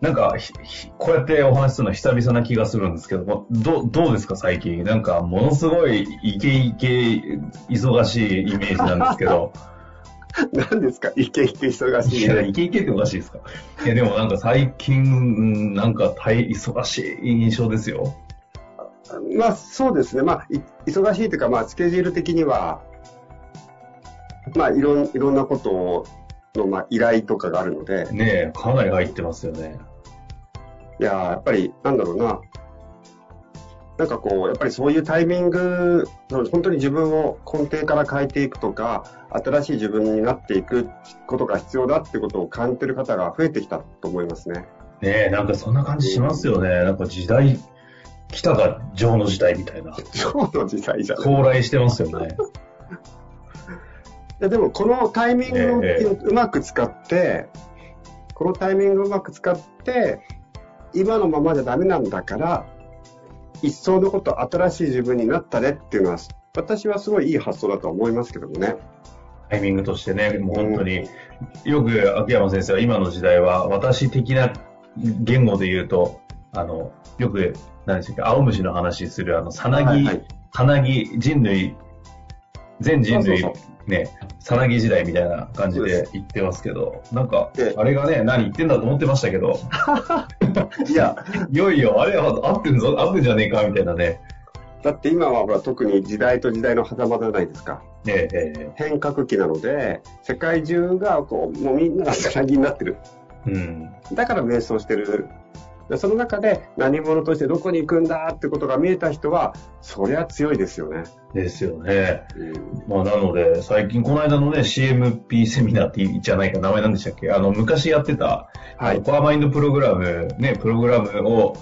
なんか、ひひこうやってお話しするの久々な気がするんですけども、どうどうですか、最近？なんか、ものすごいイケイケ、忙しいイメージなんですけど、何ですか？イケイケ忙しいや、いね。イケイケっておかしいですか？いや、でもなんか最近、うんなんか大忙しい印象ですよ。まあ、そうですね。まあ、い忙しいというか、まあ、スケジュール的には、まあ、いろん、いろんなことの、まあ、依頼とかがあるので、ねえ、かなり入ってますよね。いやー、やっぱり、なんだろうな。なんかこう、やっぱりそういうタイミング、本当に自分を根底から変えていくとか、新しい自分になっていくことが必要だってことを感じてる方が増えてきたと思いますね。ねえ、なんかそんな感じしますよね。なんか時代、来たが情の時代みたいな。今日の時代じゃない到来してますよね。いやでもこのタイミングをええうまく使って、このタイミングをうまく使って、今のままじゃダメなんだから、一層のこと新しい自分になったねっていうのは、私はすごいいい発想だとは思いますけどもね。タイミングとしてね、もう本当に、よく秋山先生は今の時代は私的な言語で言うと、あの、よく、何でしたっけ、青虫の話する、あの、さなぎ、さなぎ、人類、全人類ね、さなぎ時代みたいな感じで言ってますけど、なんかで、あれがね、何言ってんだと思ってましたけど、いや、いよいよ、あれは合ってんぞ、合ってんじゃねえか、みたいなね。だって今はほら特に時代と時代の狭間じゃないですか。えええ変革期なので、世界中がこう、もうみんながさなぎになってる。えうん。だから迷走してる。でその中で何者としてどこに行くんだってことが見えた人は、そりゃ強いですよね。ですよね。うんまあ、なので、最近、この間のね、CMP セミナーって言っちゃないか、名前なんでしたっけ？あの、昔やってた、はい。コアマインドプログラム、ね、プログラムを、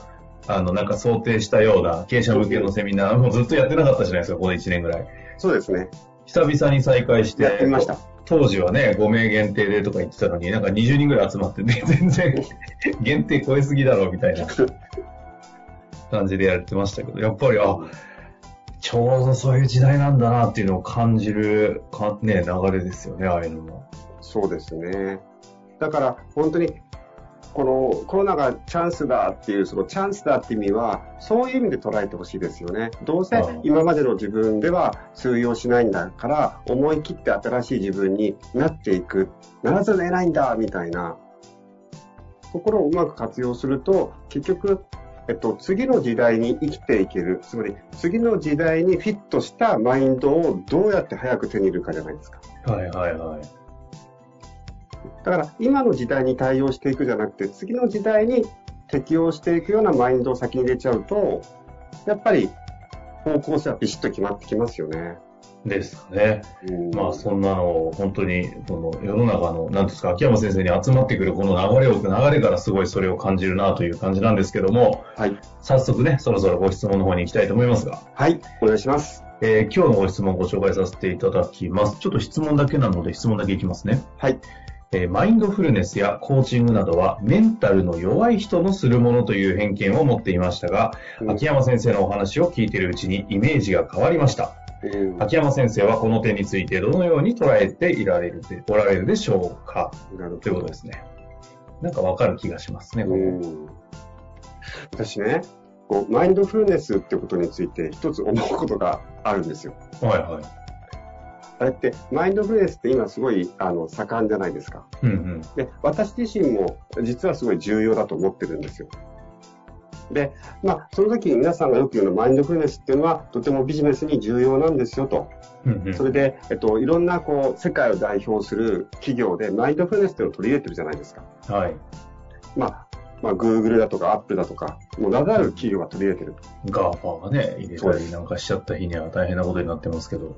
あの、なんか想定したような経営者向けのセミナーもずっとやってなかったじゃないですか、ここで1年ぐらい。そうですね。久々に再開して、やってみました。当時はね、5名限定でとか言ってたのに、なんか20人ぐらい集まってて、全然限定超えすぎだろ、みたいな感じでやってましたけど、やっぱり、あ、ちょうどそういう時代なんだなっていうのを感じるか、ね、流れですよね、ああいうのも。そうですね。だから本当にこのコロナがチャンスだっていうそのチャンスだって意味はそういう意味で捉えてほしいですよね。どうせうん今までの自分では通用しないんだから思い切って新しい自分になっていく。ならざるを得ないんだみたいなところをうまく活用すると結局えっと、次の時代に生きていける。つまり、次の時代にフィットしたマインドをどうやって早く手に入れるかじゃないですか。はいはいはい。だから今の時代に対応していくじゃなくて次の時代に適応していくようなマインドを先に入れちゃうとやっぱり方向性はビシッと決まってきますよね。ですかね。うんまあそんなのを本当に、この世の中の、なんですか、秋山先生に集まってくるこの流れを、流れからすごいそれを感じるなという感じなんですけども、はい、早速ね、そろそろご質問の方に行きたいと思いますが、はい、お願いします。えー今日のご質問をご紹介させていただきます。ちょっと質問だけなので質問だけいきますね。はい、えーマインドフルネスやコーチングなどはメンタルの弱い人のするものという偏見を持っていましたが、うん秋山先生のお話を聞いているうちにイメージが変わりました。うん秋山先生はこの点についてどのように捉えていられるでおられるでしょうか？ということですね。なんかわかる気がしますね、私ねこうマインドフルネスってことについて一つ思うことがあるんですよ。はいはい。あれってマインドフルネスって今すごいあの盛んじゃないですか。うんうん。で私自身も実はすごい重要だと思ってるんですよ。で、まあ、その時に皆さんがよく言うのマインドフルネスっていうのはとてもビジネスに重要なんですよと。うんうんそれで、えっと、いろんなこう、世界を代表する企業でマインドフルネスっていうのを取り入れてるじゃないですか。はい。まあ、まあ、Google だとか Apple だとか、もう名だたる企業が取り入れてると。 GAFA がね、入れたりなんかしちゃった日には大変なことになってますけど。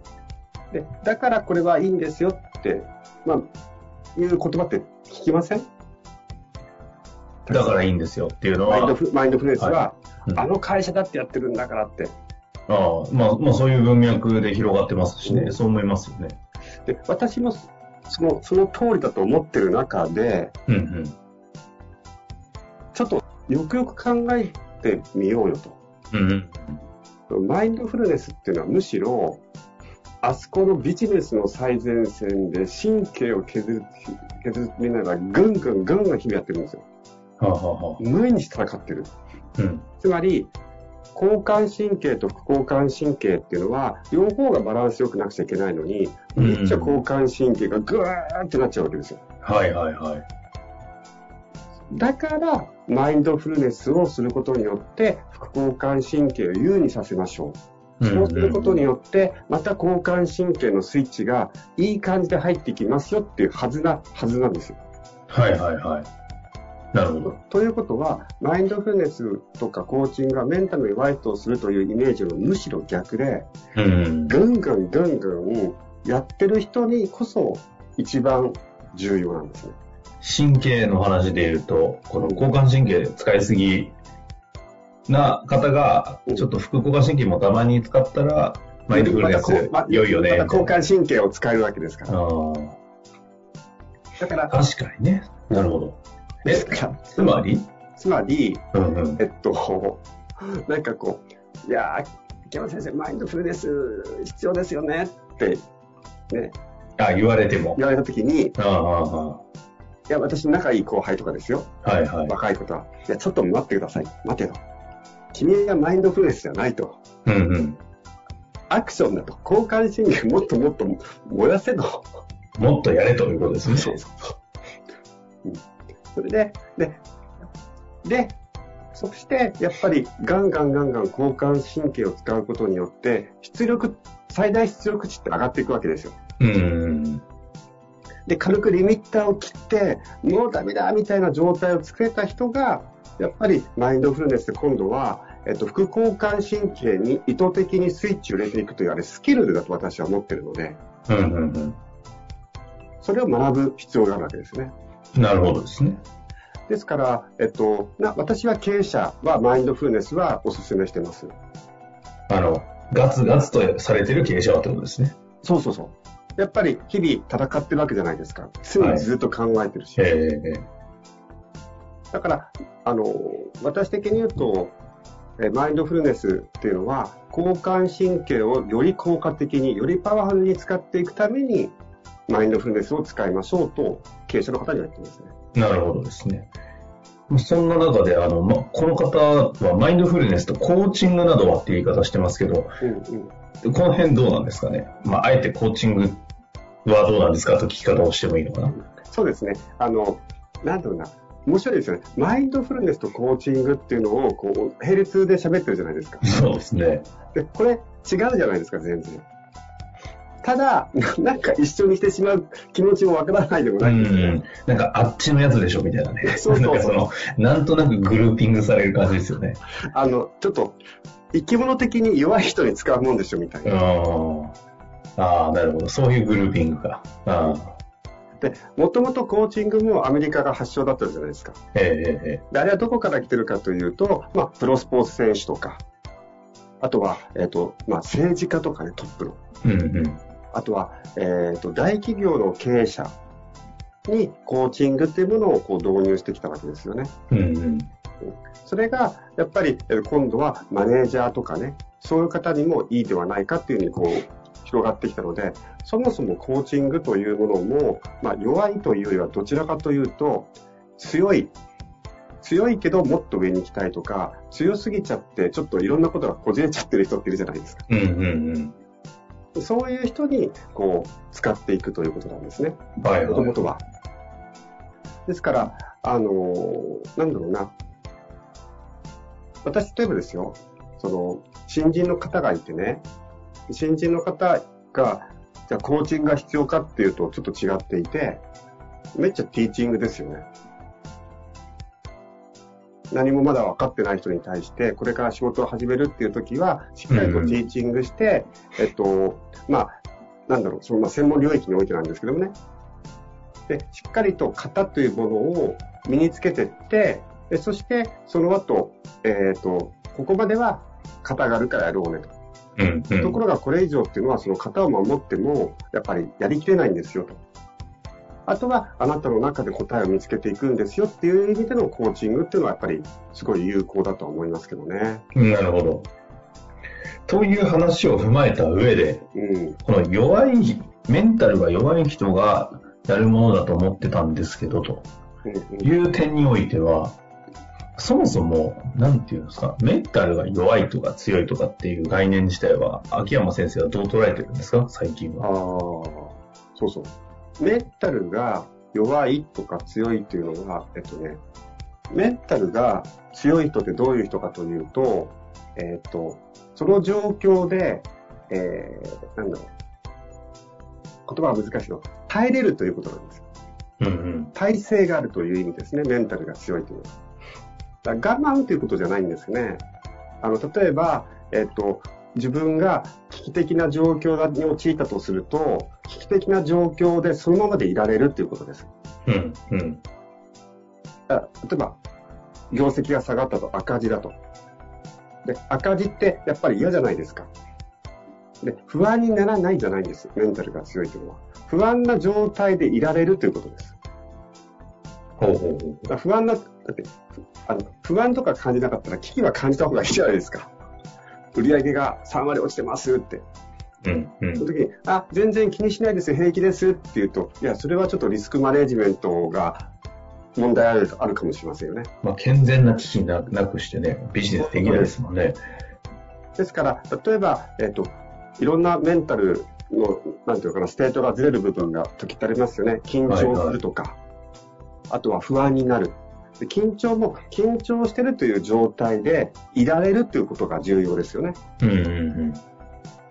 で、だからこれはいいんですよって、まあ、いう言葉って聞きません？だからいいんですよっていうのは、マインドフマインドフルネスは、はうんあの会社だってやってるんだからって。ああまあ、まあそういう文脈で広がってますしね、うんそう思いますよね。で、私もその、その通りだと思ってる中で、うんうん。ちょっとよくよく考えてみようよと。うんうん。マインドフルネスっていうのはむしろ、あそこのビジネスの最前線で神経を削る、削りながらぐんぐんぐんぐん日々やってるんですよ。はあ、はあはあ、無意に戦ってる。うん。つまり、交感神経と副交感神経っていうのは、両方がバランスよくなくちゃいけないのに、うんめっちゃ交感神経がぐーってなっちゃうわけですよ。はいはいはい。だから、マインドフルネスをすることによって、副交感神経を優にさせましょう。そうすることによって、また交感神経のスイッチがいい感じで入ってきますよっていうはずな、はずなんですよ。はいはいはい。なるほど。ということは、マインドフルネスとかコーチングがメンタルにワイトをするというイメージのむしろ逆で、うん。ぐんぐんぐんぐんやってる人にこそ一番重要なんですね。神経の話で言うと、この交感神経使いすぎな方がうん、ちょっと副交感神経もたまに使ったら、マインドフルネスま良いよね。交感神経を使えるわけですから。だからあ、確かにね。なるほど。えです、から、つまり？つまり、うんうん。えっと、なんかこう、いやー、池山先生、マインドフルネス必要ですよねって、ね、あ、言われても。言われたときに、いあああや、私の仲いい後輩とかですよ。あはいはい。若い子とは。いや、ちょっと待ってください。待てと。君がマインドフルネスじゃないと。うんうん。アクションだと。交感神経もっともっと燃やせと。もっとやれということですね。そうそうそう。うん、それで、で、で、そして、やっぱり、ガンガンガンガン交感神経を使うことによって、出力、最大出力値って上がっていくわけですよ。で、軽くリミッターを切って、もうダメだみたいな状態を作れた人が、やっぱりマインドフルネスで今度は、えっと、副交感神経に意図的にスイッチを入れていくというあれスキルだと私は思ってるので、うんうんそれを学ぶ必要があるわけですね。うん。なるほどですね。ですから、えっと、な私は経営者はマインドフルネスはお勧めしてます。あの、ガツガツとされてる経営者はってことですね。そうそうそう。やっぱり日々戦ってるわけじゃないですか。常にずっと考えてるし。ええだから、あの、私的に言うと、えマインドフルネスっていうのは、交感神経をより効果的に、よりパワフルに使っていくために、マインドフルネスを使いましょうと、経営者の方には言ってますね。なるほどですね。そんな中で、あの、ま、この方はマインドフルネスとコーチングなどはっていう言い方してますけど、うんうん。この辺どうなんですかね？まあ、あえてコーチングはどうなんですか？と聞き方をしてもいいのかな？そうですね。あの、なんだろうな？面白いですよね。マインドフルネスとコーチングっていうのを、こう、並列で喋ってるじゃないですか。そうですね。で、これ違うじゃないですか、全然。ただ、ななんか一緒にしてしまう気持ちもわからないでもうないんですね。ん。なんかあっちのやつでしょみたいなね。そうそうそうなんかその、なんとなくグルーピングされる感じですよね。あの、ちょっと、生き物的に弱い人に使うもんでしょ、みたいな。うん。ああ、なるほど。そういうグルーピングか。ああ。で、もともとコーチングもアメリカが発祥だったじゃないですか。えええで、あれはどこから来てるかというと、まあ、プロスポーツ選手とか、あとは、えっ、と、まあ、政治家とかね、トップの。えうんうん。あとは、えっ、と、大企業の経営者にコーチングっていうものをこう導入してきたわけですよね。うんうん。それが、やっぱり、えー今度はマネージャーとかね、そういう方にもいいではないかっていうふうにこう、広がってきたので、そもそもコーチングというものも、まあ、弱いというよりはどちらかというと、強い、強いけどもっと上に行きたいとか、強すぎちゃってちょっといろんなことがこじれちゃってる人っているじゃないですか。うんうんそういう人に、こう、使っていくということなんですね。はい。もともとは。ですから、あのーなんだろうな。私、例えばですよ、その、新人の方がいてね、新人の方が、じゃあコーチングが必要かっていうとちょっと違っていて、めっちゃティーチングですよね。何もまだ分かってない人に対して、これから仕事を始めるっていう時は、しっかりとティーチングして、うん、えっと、まあ、なんだろう、そのまあ専門領域においてなんですけどもね。で、しっかりと型というものを身につけていって、でそしてその後、えっ、と、ここまでは型があるからやろうねと。うんうん、ところがこれ以上っていうのはその型を守ってもやっぱりやりきれないんですよと。あとはあなたの中で答えを見つけていくんですよっていう意味でのコーチングっていうのはやっぱりすごい有効だと思いますけどね。なるほど。という話を踏まえた上で、うん、この弱い、メンタルが弱い人がやるものだと思ってたんですけど、という点においては、そもそも、なんていうんですか、メンタルが弱いとか強いとかっていう概念自体は、秋山先生はどう捉えてるんですか、最近は。ああ、そうそう。メンタルが弱いとか強いっていうのは、えっとね、メンタルが強い人ってどういう人かというと、えっと、その状況で、えー、なんだろう。言葉は難しいの。耐えれるということなんです。うんうん、耐性があるという意味ですね。メンタルが強いというのは。だ我慢ということじゃないんですね。あの、例えば、えっと、自分が危機的な状況に陥ったとすると、危機的な状況でそのままでいられるということです。うん、うん。例えば、業績が下がったと赤字だと。で、赤字ってやっぱり嫌じゃないですか。で、不安にならないじゃないんです。メンタルが強いというのは。不安な状態でいられるということです。ほうほうほう不安な、だってあの、不安とか感じなかったら危機は感じた方がいいじゃないですか。売り上げが3割落ちてますって。うんうん、その時に、あ、全然気にしないです平気ですって言うと、いや、それはちょっとリスクマネジメントが問題あるあるかもしれませんよね。まあ、健全な危機ななくしてね、ビジネスできないですもんね。ですから、例えば、えっ、ー、と、いろんなメンタルの、なんていうかな、 state がずれる部分が時ってありますよね。緊張するとか、はいはい、あとは不安になる。で緊張も緊張してるという状態でいられるということが重要ですよね。うんうんうん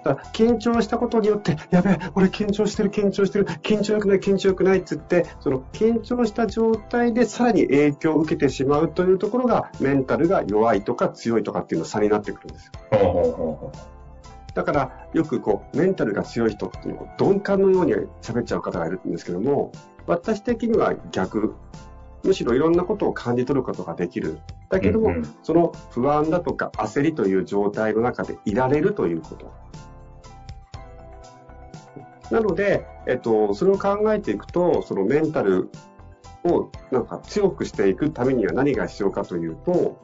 だ緊張したことによって、やべえ、俺緊張してる、緊張してる、緊張よくない、緊張よくないって言って、その緊張した状態でさらに影響を受けてしまうというところが、メンタルが弱いとか強いとかっていうの差になってくるんですよ。だから、よくこう、メンタルが強い人っていうのを鈍感のように喋っちゃう方がいるんですけども、私的には逆むしろいろんなことを感じ取ることができる。だけども、うんうん、その不安だとか焦りという状態の中でいられるということ。なので、えっと、それを考えていくと、そのメンタルをなんか強くしていくためには何が必要かというと、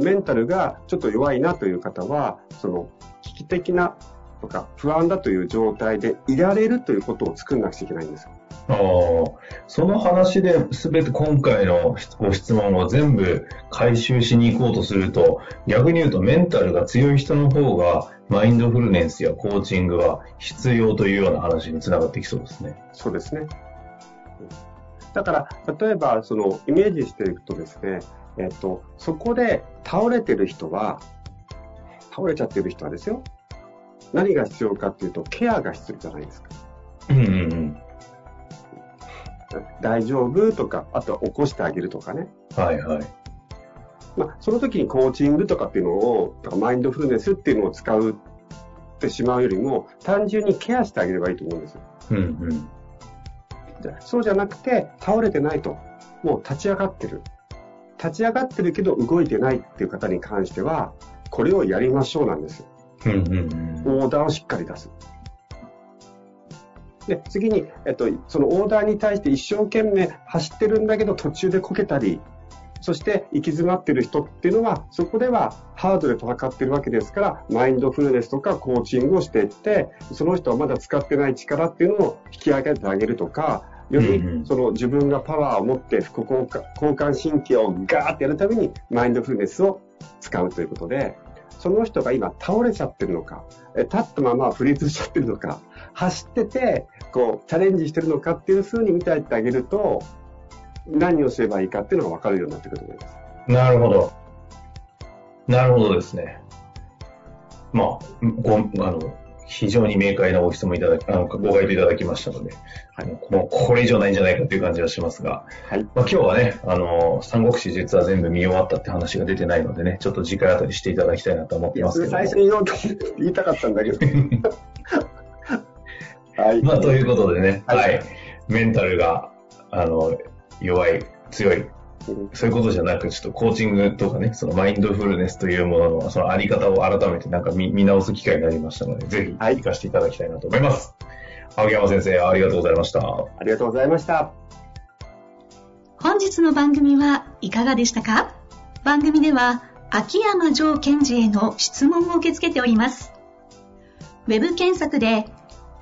メンタルがちょっと弱いなという方は、その危機的なとか不安だという状態でいられるということを作んなくちゃいけないんですよ。あその話で全て今回のご質問を全部回収しに行こうとすると、逆に言うとメンタルが強い人の方がマインドフルネスやコーチングは必要というような話につながってきそうですね。そうですね。だから、例えば、その、イメージしていくとですね、えっと、そこで倒れてる人は、倒れちゃってる人はですよ、何が必要かっていうと、ケアが必要じゃないですか。うんうんうん。大丈夫とか、あとは起こしてあげるとかね。はいはい。まあ、その時にコーチングとかっていうのを、マインドフルネスっていうのを使うってしまうよりも、単純にケアしてあげればいいと思うんですよ。うんうん。そうじゃなくて、倒れてないと。もう立ち上がってる。立ち上がってるけど動いてないっていう方に関しては、これをやりましょうなんですよ。うんうんうん、オーダーをしっかり出す。で、次に、えっと、そのオーダーに対して一生懸命走ってるんだけど途中でこけたり、そして行き詰まってる人っていうのは、そこではハードで戦ってるわけですから、マインドフルネスとかコーチングをしていって、その人はまだ使ってない力っていうのを引き上げてあげるとか、よりその自分がパワーを持って副交感神経をガーってやるためにマインドフルネスを使うということで、その人が今倒れちゃってるのか、立ったままフリーズしちゃってるのか、走ってて、こう、チャレンジしてるのかっていうふうに見てあげると、何をすればいいかっていうのが分かるようになってくると思います。なるほど。なるほどですね。まあ、ご、あの、非常に明快なご質問いただき、あの、ご回答いただきましたので、はい、もうこれ以上ないんじゃないかという感じはしますが、はい。まあ今日はね、あの、三国志実は全部見終わったって話が出てないのでね、ちょっと次回あたりしていただきたいなと思ってますけど。最初に言おうと言いたかったんだけど。はい。まあということでね、はい、はい。メンタルが、あの、弱い、強い、そういうことじゃなく、ちょっとコーチングとかね、そのマインドフルネスというものの、そのあり方を改めてなんか見見直す機会になりましたので、ぜひ、活かしていただきたいなと思います。はい、青山先生、ありがとうございました。ありがとうございました。本日の番組はいかがでしたか？番組では、秋山城賢治への質問を受け付けております。ウェブ検索で、